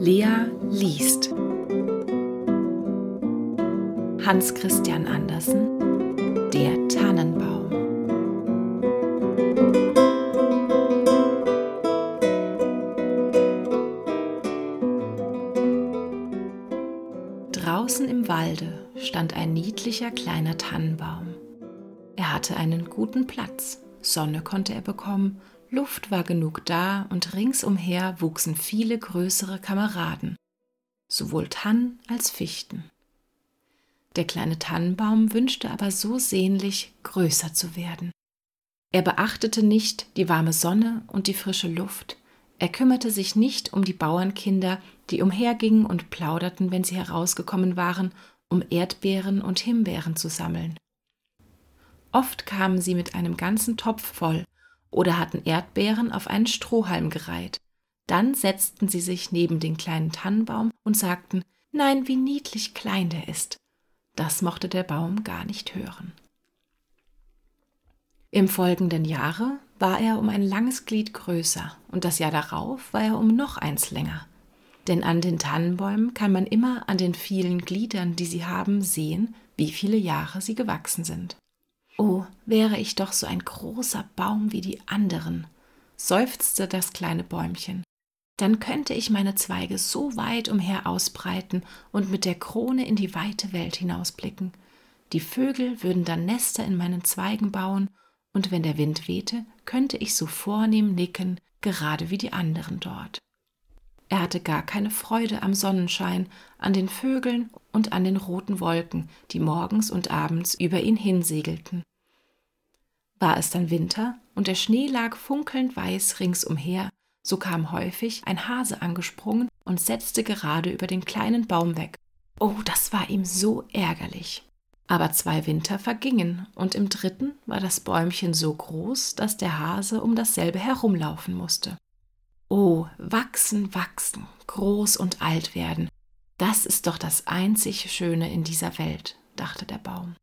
Lea liest. Hans Christian Andersen Der Tannenbaum. Draußen im Walde stand ein niedlicher kleiner Tannenbaum. Er hatte einen guten Platz, Sonne konnte er bekommen Luft war genug da und ringsumher wuchsen viele größere Kameraden, sowohl Tannen als Fichten. Der kleine Tannenbaum wünschte aber so sehnlich, größer zu werden. Er beachtete nicht die warme Sonne und die frische Luft, er kümmerte sich nicht um die Bauernkinder, die umhergingen und plauderten, wenn sie herausgekommen waren, um Erdbeeren und Himbeeren zu sammeln. Oft kamen sie mit einem ganzen Topf voll oder hatten Erdbeeren auf einen Strohhalm gereiht. Dann setzten sie sich neben den kleinen Tannenbaum und sagten, Nein, wie niedlich klein der ist. Das mochte der Baum gar nicht hören. Im folgenden Jahre war er um ein langes Glied größer und das Jahr darauf war er um noch eins länger. Denn an den Tannenbäumen kann man immer an den vielen Gliedern, die sie haben, sehen, wie viele Jahre sie gewachsen sind. Oh, wäre ich doch so ein großer Baum wie die anderen, seufzte das kleine Bäumchen. Dann könnte ich meine Zweige so weit umher ausbreiten und mit der Krone in die weite Welt hinausblicken. Die Vögel würden dann Nester in meinen Zweigen bauen, und wenn der Wind wehte, könnte ich so vornehm nicken, gerade wie die anderen dort. Er hatte gar keine Freude am Sonnenschein, an den Vögeln und an den roten Wolken, die morgens und abends über ihn hinsegelten. War es dann Winter und der Schnee lag funkelnd weiß ringsumher, so kam häufig ein Hase angesprungen und setzte gerade über den kleinen Baum weg. Oh, das war ihm so ärgerlich. Aber zwei Winter vergingen, und im dritten war das Bäumchen so groß, dass der Hase um dasselbe herumlaufen musste. Oh, wachsen, wachsen, groß und alt werden, das ist doch das einzig Schöne in dieser Welt, dachte der Baum.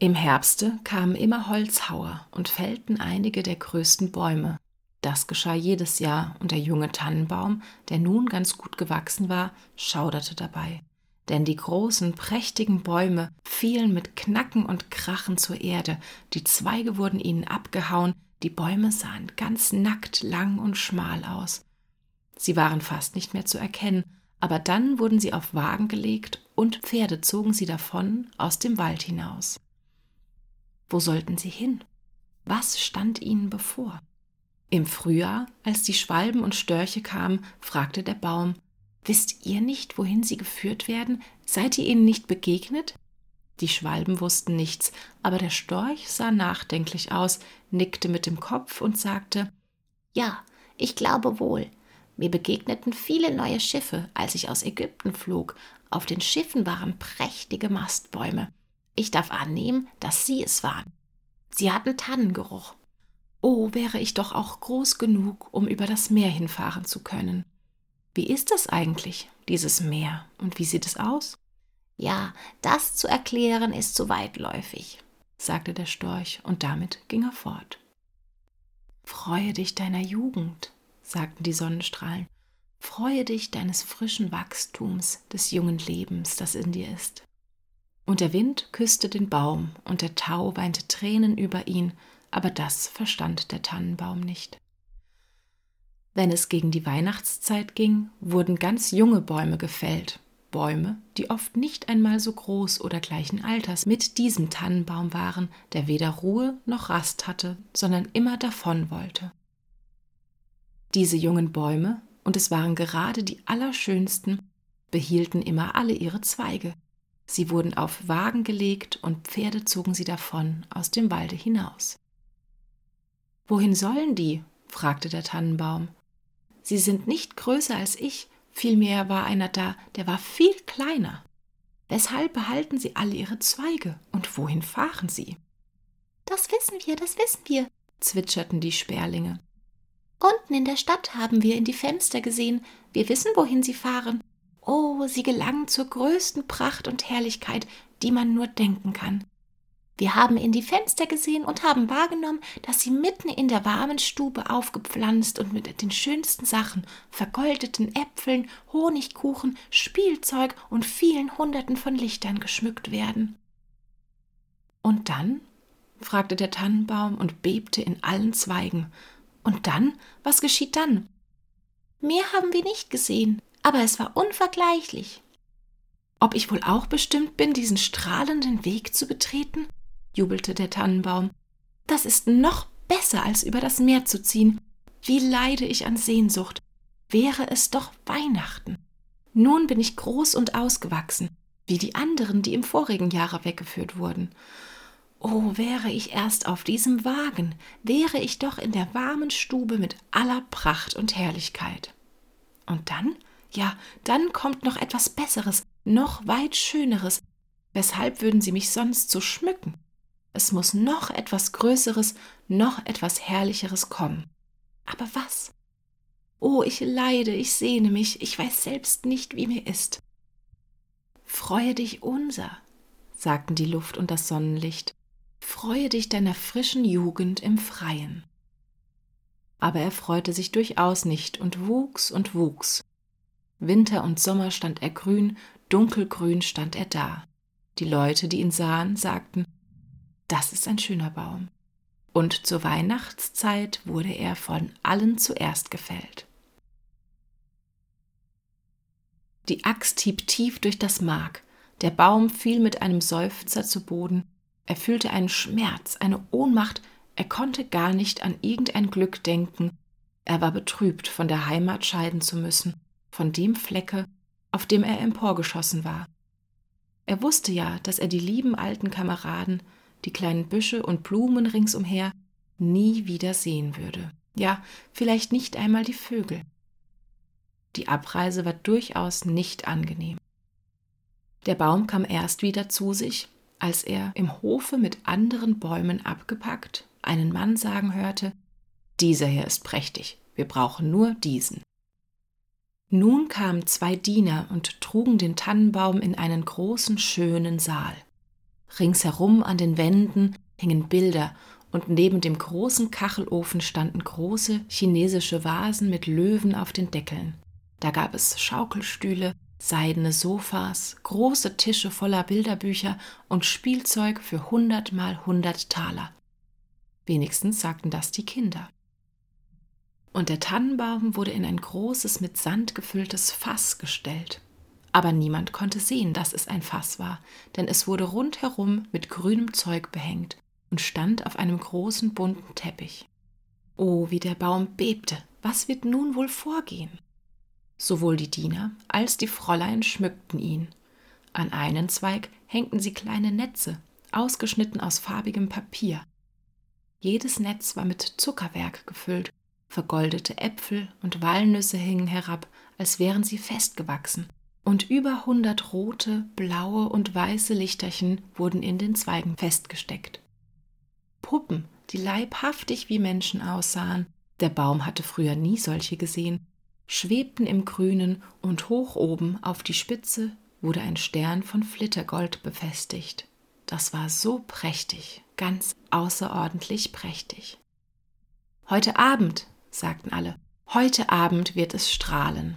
Im Herbste kamen immer Holzhauer und fällten einige der größten Bäume. Das geschah jedes Jahr, und der junge Tannenbaum, der nun ganz gut gewachsen war, schauderte dabei. Denn die großen, prächtigen Bäume fielen mit Knacken und Krachen zur Erde, die Zweige wurden ihnen abgehauen, die Bäume sahen ganz nackt, lang und schmal aus. Sie waren fast nicht mehr zu erkennen, aber dann wurden sie auf Wagen gelegt und Pferde zogen sie davon aus dem Wald hinaus. Wo sollten sie hin? Was stand ihnen bevor? Im Frühjahr, als die Schwalben und Störche kamen, fragte der Baum Wisst ihr nicht, wohin sie geführt werden? Seid ihr ihnen nicht begegnet? Die Schwalben wussten nichts, aber der Storch sah nachdenklich aus, nickte mit dem Kopf und sagte Ja, ich glaube wohl. Mir begegneten viele neue Schiffe, als ich aus Ägypten flog. Auf den Schiffen waren prächtige Mastbäume. Ich darf annehmen, dass Sie es waren. Sie hatten Tannengeruch. Oh, wäre ich doch auch groß genug, um über das Meer hinfahren zu können. Wie ist es eigentlich, dieses Meer, und wie sieht es aus? Ja, das zu erklären ist zu weitläufig, sagte der Storch, und damit ging er fort. Freue dich deiner Jugend, sagten die Sonnenstrahlen, freue dich deines frischen Wachstums, des jungen Lebens, das in dir ist. Und der Wind küsste den Baum, und der Tau weinte Tränen über ihn, aber das verstand der Tannenbaum nicht. Wenn es gegen die Weihnachtszeit ging, wurden ganz junge Bäume gefällt, Bäume, die oft nicht einmal so groß oder gleichen Alters mit diesem Tannenbaum waren, der weder Ruhe noch Rast hatte, sondern immer davon wollte. Diese jungen Bäume, und es waren gerade die allerschönsten, behielten immer alle ihre Zweige, Sie wurden auf Wagen gelegt und Pferde zogen sie davon aus dem Walde hinaus. Wohin sollen die? fragte der Tannenbaum. Sie sind nicht größer als ich, vielmehr war einer da, der war viel kleiner. Weshalb behalten sie alle ihre Zweige und wohin fahren sie? Das wissen wir, das wissen wir, zwitscherten die Sperlinge. Unten in der Stadt haben wir in die Fenster gesehen, wir wissen, wohin sie fahren, Oh, sie gelangen zur größten Pracht und Herrlichkeit, die man nur denken kann. Wir haben in die Fenster gesehen und haben wahrgenommen, dass sie mitten in der warmen Stube aufgepflanzt und mit den schönsten Sachen, vergoldeten Äpfeln, Honigkuchen, Spielzeug und vielen Hunderten von Lichtern geschmückt werden. Und dann? fragte der Tannenbaum und bebte in allen Zweigen. Und dann? Was geschieht dann? Mehr haben wir nicht gesehen, aber es war unvergleichlich. Ob ich wohl auch bestimmt bin, diesen strahlenden Weg zu betreten? jubelte der Tannenbaum. Das ist noch besser, als über das Meer zu ziehen. Wie leide ich an Sehnsucht. Wäre es doch Weihnachten. Nun bin ich groß und ausgewachsen, wie die anderen, die im vorigen Jahre weggeführt wurden. Oh, wäre ich erst auf diesem Wagen, wäre ich doch in der warmen Stube mit aller Pracht und Herrlichkeit. Und dann, ja, dann kommt noch etwas Besseres, noch weit Schöneres. Weshalb würden sie mich sonst so schmücken? Es muss noch etwas Größeres, noch etwas Herrlicheres kommen. Aber was? Oh, ich leide, ich sehne mich, ich weiß selbst nicht, wie mir ist. Freue dich unser, sagten die Luft und das Sonnenlicht, freue dich deiner frischen Jugend im Freien. Aber er freute sich durchaus nicht und wuchs und wuchs. Winter und Sommer stand er grün, dunkelgrün stand er da. Die Leute, die ihn sahen, sagten, das ist ein schöner Baum. Und zur Weihnachtszeit wurde er von allen zuerst gefällt. Die Axt hieb tief durch das Mark, der Baum fiel mit einem Seufzer zu Boden, er fühlte einen Schmerz, eine Ohnmacht, er konnte gar nicht an irgendein Glück denken, er war betrübt, von der Heimat scheiden zu müssen, von dem Flecke, auf dem er emporgeschossen war. Er wusste ja, dass er die lieben alten Kameraden, die kleinen Büsche und Blumen ringsumher nie wieder sehen würde. Ja, vielleicht nicht einmal die Vögel. Die Abreise war durchaus nicht angenehm. Der Baum kam erst wieder zu sich, als er im Hofe mit anderen Bäumen abgepackt einen Mann sagen hörte, dieser hier ist prächtig, wir brauchen nur diesen. Nun kamen zwei Diener und trugen den Tannenbaum in einen großen, schönen Saal. Ringsherum an den Wänden hingen Bilder und neben dem großen Kachelofen standen große chinesische Vasen mit Löwen auf den Deckeln. Da gab es Schaukelstühle, seidene Sofas, große Tische voller Bilderbücher und Spielzeug für hundert mal hundert Taler. Wenigstens sagten das die Kinder. Und der Tannenbaum wurde in ein großes mit Sand gefülltes Fass gestellt aber niemand konnte sehen, dass es ein Fass war, denn es wurde rundherum mit grünem Zeug behängt und stand auf einem großen bunten Teppich. Oh, wie der Baum bebte, was wird nun wohl vorgehen? Sowohl die Diener als die Fräulein schmückten ihn. An einen Zweig hängten sie kleine Netze, ausgeschnitten aus farbigem Papier. Jedes Netz war mit Zuckerwerk gefüllt, vergoldete Äpfel und Walnüsse hingen herab, als wären sie festgewachsen, und über hundert rote, blaue und weiße Lichterchen wurden in den Zweigen festgesteckt. Puppen, die leibhaftig wie Menschen aussahen, der Baum hatte früher nie solche gesehen, schwebten im Grünen und hoch oben auf die Spitze wurde ein Stern von Flittergold befestigt. Das war so prächtig, ganz außerordentlich prächtig. Heute Abend, sagten alle, heute Abend wird es strahlen.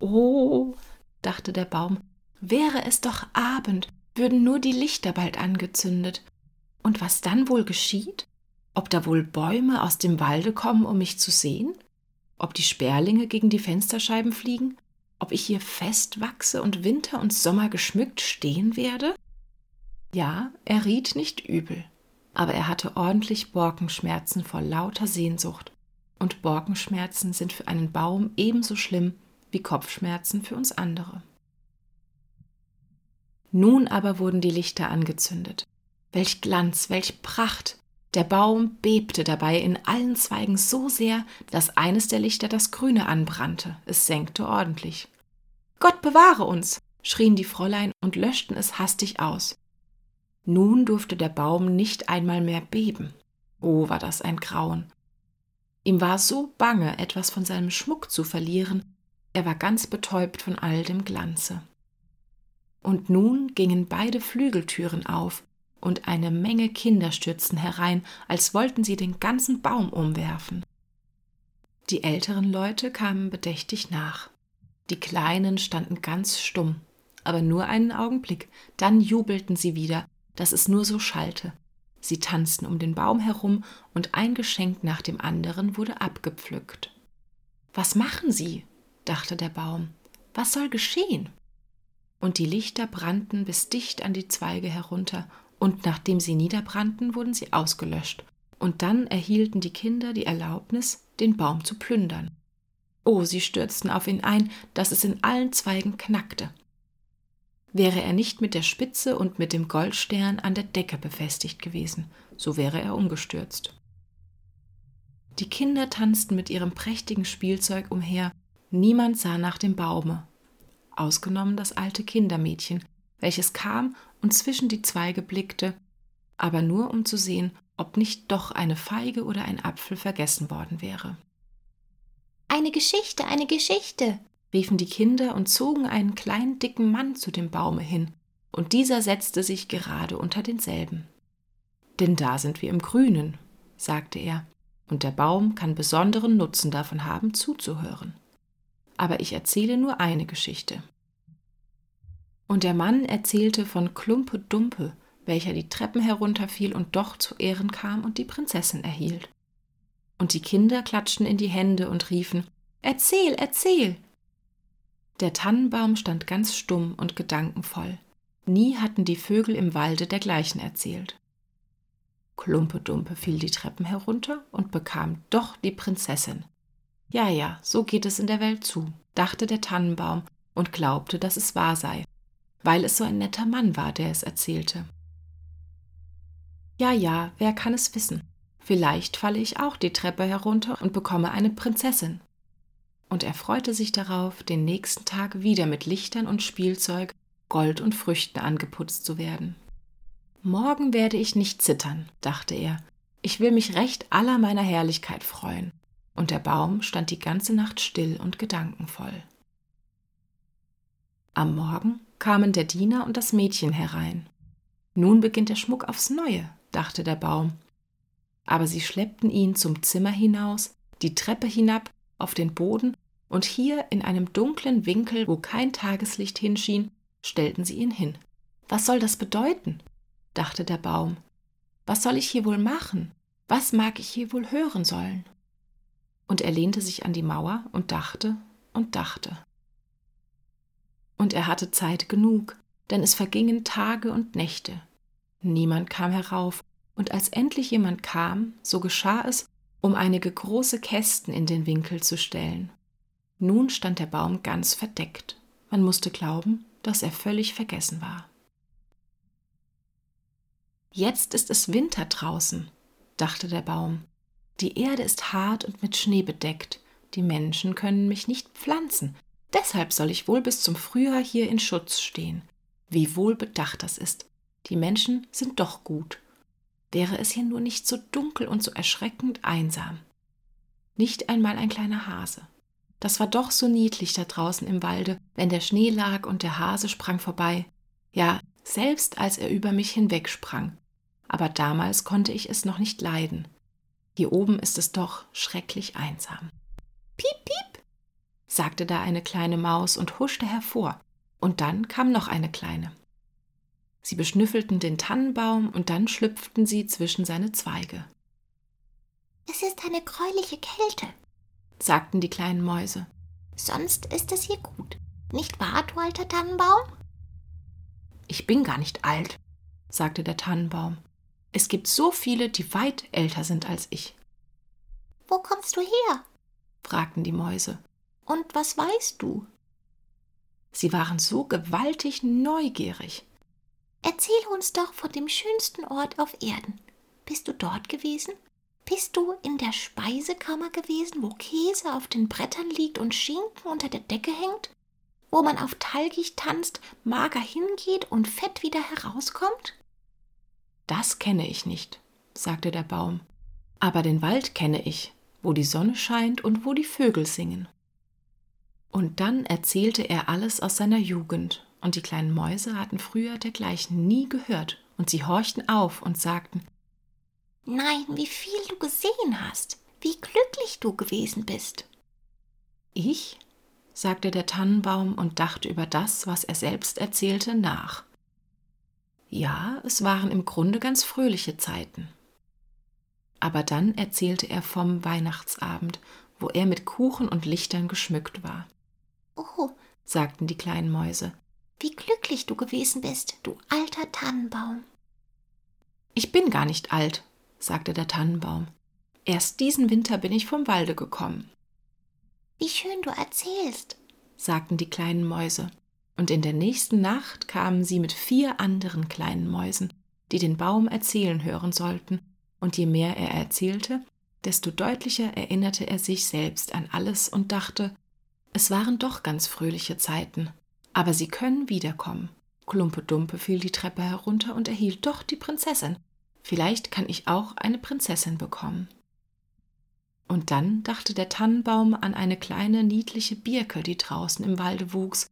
Oh, dachte der Baum, wäre es doch Abend, würden nur die Lichter bald angezündet. Und was dann wohl geschieht? Ob da wohl Bäume aus dem Walde kommen, um mich zu sehen? Ob die Sperlinge gegen die Fensterscheiben fliegen? Ob ich hier fest wachse und Winter und Sommer geschmückt stehen werde? Ja, er riet nicht übel, aber er hatte ordentlich Borkenschmerzen vor lauter Sehnsucht. Und Borkenschmerzen sind für einen Baum ebenso schlimm wie Kopfschmerzen für uns andere. Nun aber wurden die Lichter angezündet. Welch Glanz, welch Pracht! Der Baum bebte dabei in allen Zweigen so sehr, dass eines der Lichter das Grüne anbrannte. Es senkte ordentlich. Gott bewahre uns! schrien die Fräulein und löschten es hastig aus. Nun durfte der Baum nicht einmal mehr beben. Oh, war das ein Grauen. Ihm war so bange, etwas von seinem Schmuck zu verlieren, er war ganz betäubt von all dem Glanze. Und nun gingen beide Flügeltüren auf, und eine Menge Kinder stürzten herein, als wollten sie den ganzen Baum umwerfen. Die älteren Leute kamen bedächtig nach. Die Kleinen standen ganz stumm, aber nur einen Augenblick, dann jubelten sie wieder, dass es nur so schallte. Sie tanzten um den Baum herum, und ein Geschenk nach dem anderen wurde abgepflückt. Was machen Sie? dachte der Baum. Was soll geschehen? Und die Lichter brannten bis dicht an die Zweige herunter, und nachdem sie niederbrannten, wurden sie ausgelöscht, und dann erhielten die Kinder die Erlaubnis, den Baum zu plündern. Oh, sie stürzten auf ihn ein, dass es in allen Zweigen knackte. Wäre er nicht mit der Spitze und mit dem Goldstern an der Decke befestigt gewesen, so wäre er umgestürzt. Die Kinder tanzten mit ihrem prächtigen Spielzeug umher, niemand sah nach dem Baume, ausgenommen das alte Kindermädchen, welches kam und zwischen die Zweige blickte, aber nur um zu sehen, ob nicht doch eine Feige oder ein Apfel vergessen worden wäre. Eine Geschichte, eine Geschichte, riefen die Kinder und zogen einen kleinen dicken Mann zu dem Baume hin, und dieser setzte sich gerade unter denselben. Denn da sind wir im Grünen, sagte er, und der Baum kann besonderen Nutzen davon haben, zuzuhören. Aber ich erzähle nur eine Geschichte. Und der Mann erzählte von Klumpe Dumpe, welcher die Treppen herunterfiel und doch zu Ehren kam und die Prinzessin erhielt. Und die Kinder klatschten in die Hände und riefen Erzähl, erzähl. Der Tannenbaum stand ganz stumm und gedankenvoll. Nie hatten die Vögel im Walde dergleichen erzählt. Klumpe-Dumpe fiel die Treppen herunter und bekam doch die Prinzessin. Ja, ja, so geht es in der Welt zu, dachte der Tannenbaum und glaubte, dass es wahr sei, weil es so ein netter Mann war, der es erzählte. Ja, ja, wer kann es wissen? Vielleicht falle ich auch die Treppe herunter und bekomme eine Prinzessin. Und er freute sich darauf, den nächsten Tag wieder mit Lichtern und Spielzeug, Gold und Früchten angeputzt zu werden. Morgen werde ich nicht zittern, dachte er. Ich will mich recht aller meiner Herrlichkeit freuen. Und der Baum stand die ganze Nacht still und gedankenvoll. Am Morgen kamen der Diener und das Mädchen herein. Nun beginnt der Schmuck aufs Neue, dachte der Baum. Aber sie schleppten ihn zum Zimmer hinaus, die Treppe hinab, auf den Boden, und hier in einem dunklen Winkel, wo kein Tageslicht hinschien, stellten sie ihn hin. Was soll das bedeuten? dachte der Baum. Was soll ich hier wohl machen? Was mag ich hier wohl hören sollen? Und er lehnte sich an die Mauer und dachte und dachte. Und er hatte Zeit genug, denn es vergingen Tage und Nächte. Niemand kam herauf, und als endlich jemand kam, so geschah es, um einige große Kästen in den Winkel zu stellen. Nun stand der Baum ganz verdeckt. Man musste glauben, dass er völlig vergessen war. Jetzt ist es Winter draußen, dachte der Baum. Die Erde ist hart und mit Schnee bedeckt. Die Menschen können mich nicht pflanzen. Deshalb soll ich wohl bis zum Frühjahr hier in Schutz stehen. Wie wohl bedacht das ist. Die Menschen sind doch gut. Wäre es hier nur nicht so dunkel und so erschreckend einsam. Nicht einmal ein kleiner Hase. Das war doch so niedlich da draußen im Walde, wenn der Schnee lag und der Hase sprang vorbei. Ja, selbst als er über mich hinwegsprang. Aber damals konnte ich es noch nicht leiden. Hier oben ist es doch schrecklich einsam. Piep, piep, sagte da eine kleine Maus und huschte hervor, und dann kam noch eine kleine. Sie beschnüffelten den Tannenbaum und dann schlüpften sie zwischen seine Zweige. Es ist eine gräuliche Kälte, sagten die kleinen Mäuse. Sonst ist es hier gut. Nicht wahr, du alter Tannenbaum? Ich bin gar nicht alt, sagte der Tannenbaum. Es gibt so viele, die weit älter sind als ich. Wo kommst du her? fragten die Mäuse. Und was weißt du? Sie waren so gewaltig neugierig. Erzähle uns doch von dem schönsten Ort auf Erden. Bist du dort gewesen? Bist du in der Speisekammer gewesen, wo Käse auf den Brettern liegt und Schinken unter der Decke hängt? Wo man auf Talgig tanzt, mager hingeht und fett wieder herauskommt? Das kenne ich nicht, sagte der Baum. Aber den Wald kenne ich, wo die Sonne scheint und wo die Vögel singen. Und dann erzählte er alles aus seiner Jugend und die kleinen Mäuse hatten früher dergleichen nie gehört und sie horchten auf und sagten Nein, wie viel du gesehen hast, wie glücklich du gewesen bist. Ich? sagte der Tannenbaum und dachte über das, was er selbst erzählte, nach. Ja, es waren im Grunde ganz fröhliche Zeiten. Aber dann erzählte er vom Weihnachtsabend, wo er mit Kuchen und Lichtern geschmückt war. Oh, sagten die kleinen Mäuse, wie glücklich du gewesen bist, du alter Tannenbaum. Ich bin gar nicht alt, sagte der Tannenbaum. Erst diesen Winter bin ich vom Walde gekommen. Wie schön du erzählst, sagten die kleinen Mäuse, und in der nächsten Nacht kamen sie mit vier anderen kleinen Mäusen, die den Baum erzählen hören sollten, und je mehr er erzählte, desto deutlicher erinnerte er sich selbst an alles und dachte, es waren doch ganz fröhliche Zeiten, aber sie können wiederkommen. Klumpe Dumpe fiel die Treppe herunter und erhielt doch die Prinzessin. Vielleicht kann ich auch eine Prinzessin bekommen. Und dann dachte der Tannenbaum an eine kleine niedliche Birke, die draußen im Walde wuchs.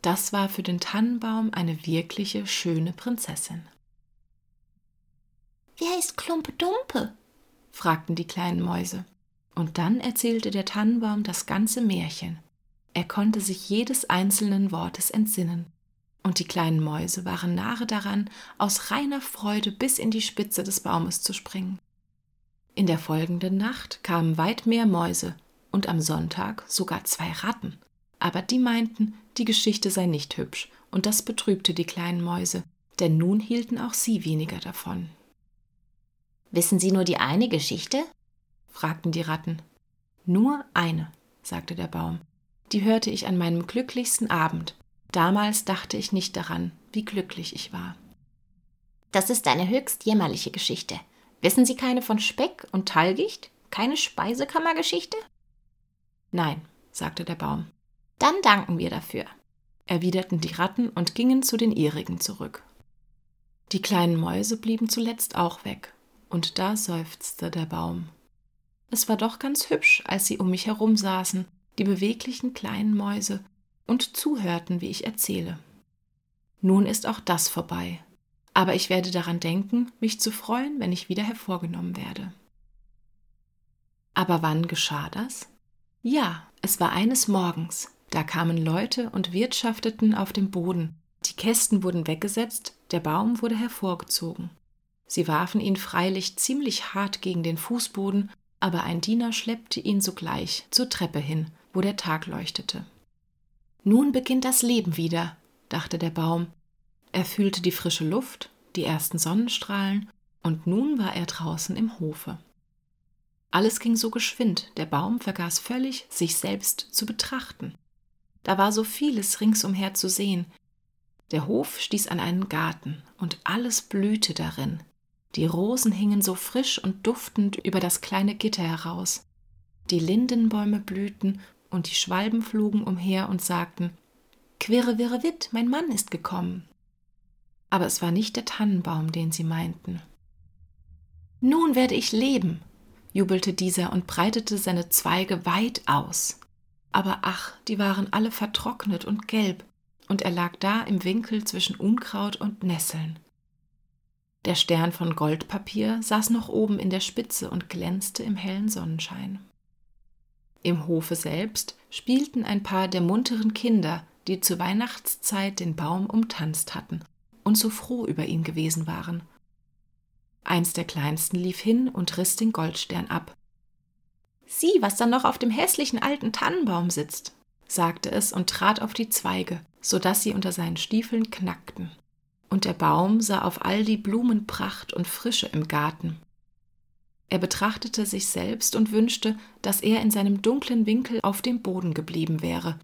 Das war für den Tannenbaum eine wirkliche schöne Prinzessin. Wer ist Klumpe Dumpe? fragten die kleinen Mäuse. Und dann erzählte der Tannenbaum das ganze Märchen. Er konnte sich jedes einzelnen Wortes entsinnen. Und die kleinen Mäuse waren nahe daran, aus reiner Freude bis in die Spitze des Baumes zu springen. In der folgenden Nacht kamen weit mehr Mäuse und am Sonntag sogar zwei Ratten. Aber die meinten, die Geschichte sei nicht hübsch, und das betrübte die kleinen Mäuse, denn nun hielten auch sie weniger davon. Wissen Sie nur die eine Geschichte? fragten die Ratten. Nur eine, sagte der Baum. Die hörte ich an meinem glücklichsten Abend. Damals dachte ich nicht daran, wie glücklich ich war. Das ist eine höchst jämmerliche Geschichte. Wissen Sie keine von Speck und Talgicht? Keine Speisekammergeschichte? Nein, sagte der Baum. Dann danken wir dafür, erwiderten die Ratten und gingen zu den ihrigen zurück. Die kleinen Mäuse blieben zuletzt auch weg, und da seufzte der Baum. Es war doch ganz hübsch, als sie um mich herum saßen, die beweglichen kleinen Mäuse, und zuhörten, wie ich erzähle. Nun ist auch das vorbei, aber ich werde daran denken, mich zu freuen, wenn ich wieder hervorgenommen werde. Aber wann geschah das? Ja, es war eines Morgens, da kamen Leute und wirtschafteten auf dem Boden, die Kästen wurden weggesetzt, der Baum wurde hervorgezogen. Sie warfen ihn freilich ziemlich hart gegen den Fußboden, aber ein Diener schleppte ihn sogleich zur Treppe hin, wo der Tag leuchtete. Nun beginnt das Leben wieder, dachte der Baum, er fühlte die frische Luft, die ersten Sonnenstrahlen, und nun war er draußen im Hofe. Alles ging so geschwind, der Baum vergaß völlig, sich selbst zu betrachten. Da war so vieles ringsumher zu sehen. Der Hof stieß an einen Garten, und alles blühte darin. Die Rosen hingen so frisch und duftend über das kleine Gitter heraus. Die Lindenbäume blühten, und die Schwalben flogen umher und sagten Quirre, wirre, witt, mein Mann ist gekommen aber es war nicht der Tannenbaum, den sie meinten. Nun werde ich leben, jubelte dieser und breitete seine Zweige weit aus. Aber ach, die waren alle vertrocknet und gelb, und er lag da im Winkel zwischen Unkraut und Nesseln. Der Stern von Goldpapier saß noch oben in der Spitze und glänzte im hellen Sonnenschein. Im Hofe selbst spielten ein paar der munteren Kinder, die zur Weihnachtszeit den Baum umtanzt hatten und so froh über ihn gewesen waren. Eins der kleinsten lief hin und riss den Goldstern ab. Sieh, was da noch auf dem hässlichen alten Tannenbaum sitzt, sagte es und trat auf die Zweige, so dass sie unter seinen Stiefeln knackten. Und der Baum sah auf all die Blumenpracht und Frische im Garten. Er betrachtete sich selbst und wünschte, dass er in seinem dunklen Winkel auf dem Boden geblieben wäre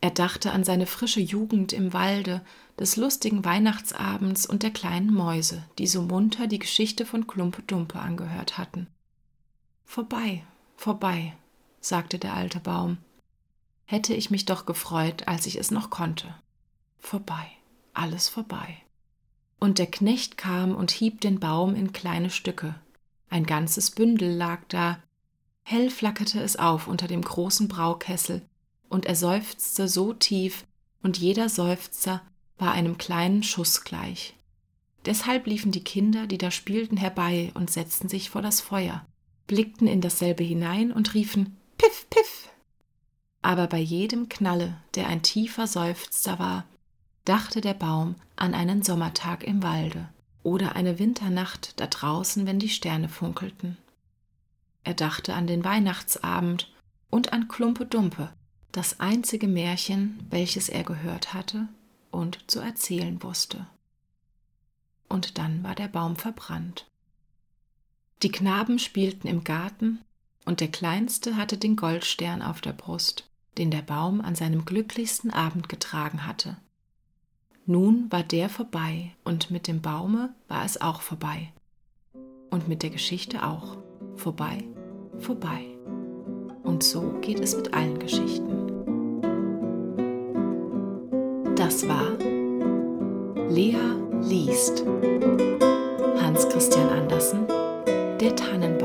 er dachte an seine frische Jugend im Walde, des lustigen Weihnachtsabends und der kleinen Mäuse, die so munter die Geschichte von Klumpe Dumpe angehört hatten. Vorbei, vorbei, sagte der alte Baum. Hätte ich mich doch gefreut, als ich es noch konnte. Vorbei, alles vorbei. Und der Knecht kam und hieb den Baum in kleine Stücke. Ein ganzes Bündel lag da. Hell flackerte es auf unter dem großen Braukessel, und er seufzte so tief, und jeder Seufzer war einem kleinen Schuss gleich. Deshalb liefen die Kinder, die da spielten, herbei und setzten sich vor das Feuer, blickten in dasselbe hinein und riefen Piff, Piff. Aber bei jedem Knalle, der ein tiefer Seufzer war, dachte der Baum an einen Sommertag im Walde oder eine Winternacht da draußen, wenn die Sterne funkelten. Er dachte an den Weihnachtsabend und an Klumpe Dumpe, das einzige Märchen, welches er gehört hatte und zu erzählen wusste und dann war der Baum verbrannt. Die Knaben spielten im Garten, und der Kleinste hatte den Goldstern auf der Brust, den der Baum an seinem glücklichsten Abend getragen hatte. Nun war der vorbei, und mit dem Baume war es auch vorbei. Und mit der Geschichte auch. Vorbei, vorbei. Und so geht es mit allen Geschichten. Das war Lea liest. Hans Christian Andersen, Der Tannen